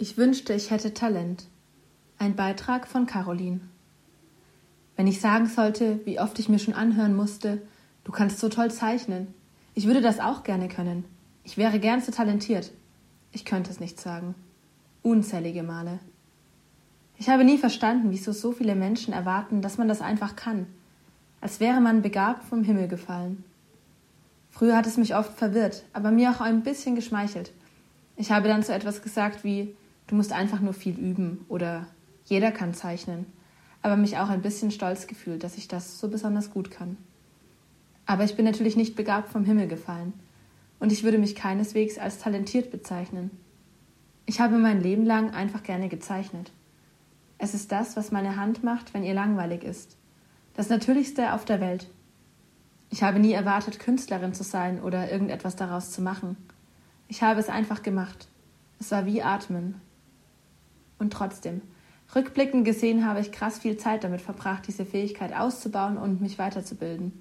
Ich wünschte, ich hätte Talent. Ein Beitrag von Caroline. Wenn ich sagen sollte, wie oft ich mir schon anhören musste, du kannst so toll zeichnen. Ich würde das auch gerne können. Ich wäre gern so talentiert. Ich könnte es nicht sagen. Unzählige Male. Ich habe nie verstanden, wieso so viele Menschen erwarten, dass man das einfach kann, als wäre man begabt vom Himmel gefallen. Früher hat es mich oft verwirrt, aber mir auch ein bisschen geschmeichelt. Ich habe dann so etwas gesagt wie Du musst einfach nur viel üben oder jeder kann zeichnen, aber mich auch ein bisschen stolz gefühlt, dass ich das so besonders gut kann. Aber ich bin natürlich nicht begabt vom Himmel gefallen und ich würde mich keineswegs als talentiert bezeichnen. Ich habe mein Leben lang einfach gerne gezeichnet. Es ist das, was meine Hand macht, wenn ihr langweilig ist. Das Natürlichste auf der Welt. Ich habe nie erwartet, Künstlerin zu sein oder irgendetwas daraus zu machen. Ich habe es einfach gemacht. Es war wie Atmen, und trotzdem, rückblickend gesehen habe ich krass viel Zeit damit verbracht, diese Fähigkeit auszubauen und mich weiterzubilden.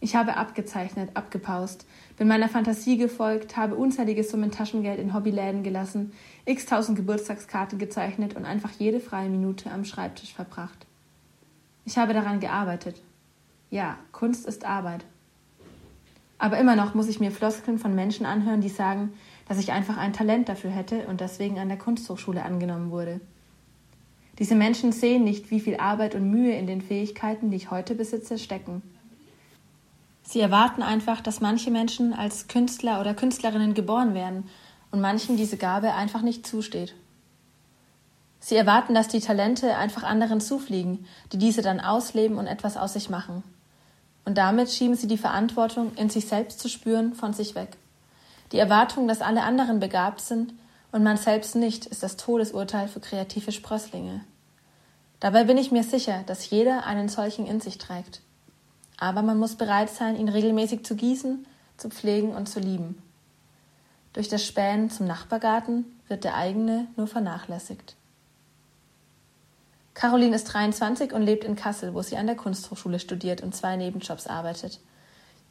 Ich habe abgezeichnet, abgepaust, bin meiner Fantasie gefolgt, habe unzählige Summen Taschengeld in Hobbyläden gelassen, x-tausend Geburtstagskarten gezeichnet und einfach jede freie Minute am Schreibtisch verbracht. Ich habe daran gearbeitet. Ja, Kunst ist Arbeit. Aber immer noch muss ich mir Floskeln von Menschen anhören, die sagen, dass ich einfach ein Talent dafür hätte und deswegen an der Kunsthochschule angenommen wurde. Diese Menschen sehen nicht, wie viel Arbeit und Mühe in den Fähigkeiten, die ich heute besitze, stecken. Sie erwarten einfach, dass manche Menschen als Künstler oder Künstlerinnen geboren werden und manchen diese Gabe einfach nicht zusteht. Sie erwarten, dass die Talente einfach anderen zufliegen, die diese dann ausleben und etwas aus sich machen. Und damit schieben sie die Verantwortung, in sich selbst zu spüren, von sich weg. Die Erwartung, dass alle anderen begabt sind und man selbst nicht, ist das Todesurteil für kreative Sprösslinge. Dabei bin ich mir sicher, dass jeder einen solchen in sich trägt. Aber man muss bereit sein, ihn regelmäßig zu gießen, zu pflegen und zu lieben. Durch das Spähen zum Nachbargarten wird der eigene nur vernachlässigt. Caroline ist 23 und lebt in Kassel, wo sie an der Kunsthochschule studiert und zwei Nebenjobs arbeitet.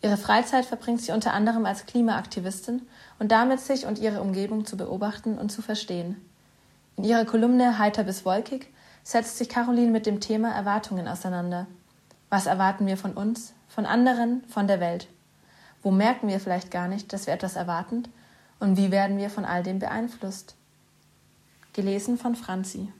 Ihre Freizeit verbringt sie unter anderem als Klimaaktivistin und damit sich und ihre Umgebung zu beobachten und zu verstehen. In ihrer Kolumne Heiter bis wolkig setzt sich Caroline mit dem Thema Erwartungen auseinander. Was erwarten wir von uns, von anderen, von der Welt? Wo merken wir vielleicht gar nicht, dass wir etwas erwarten? Und wie werden wir von all dem beeinflusst? Gelesen von Franzi.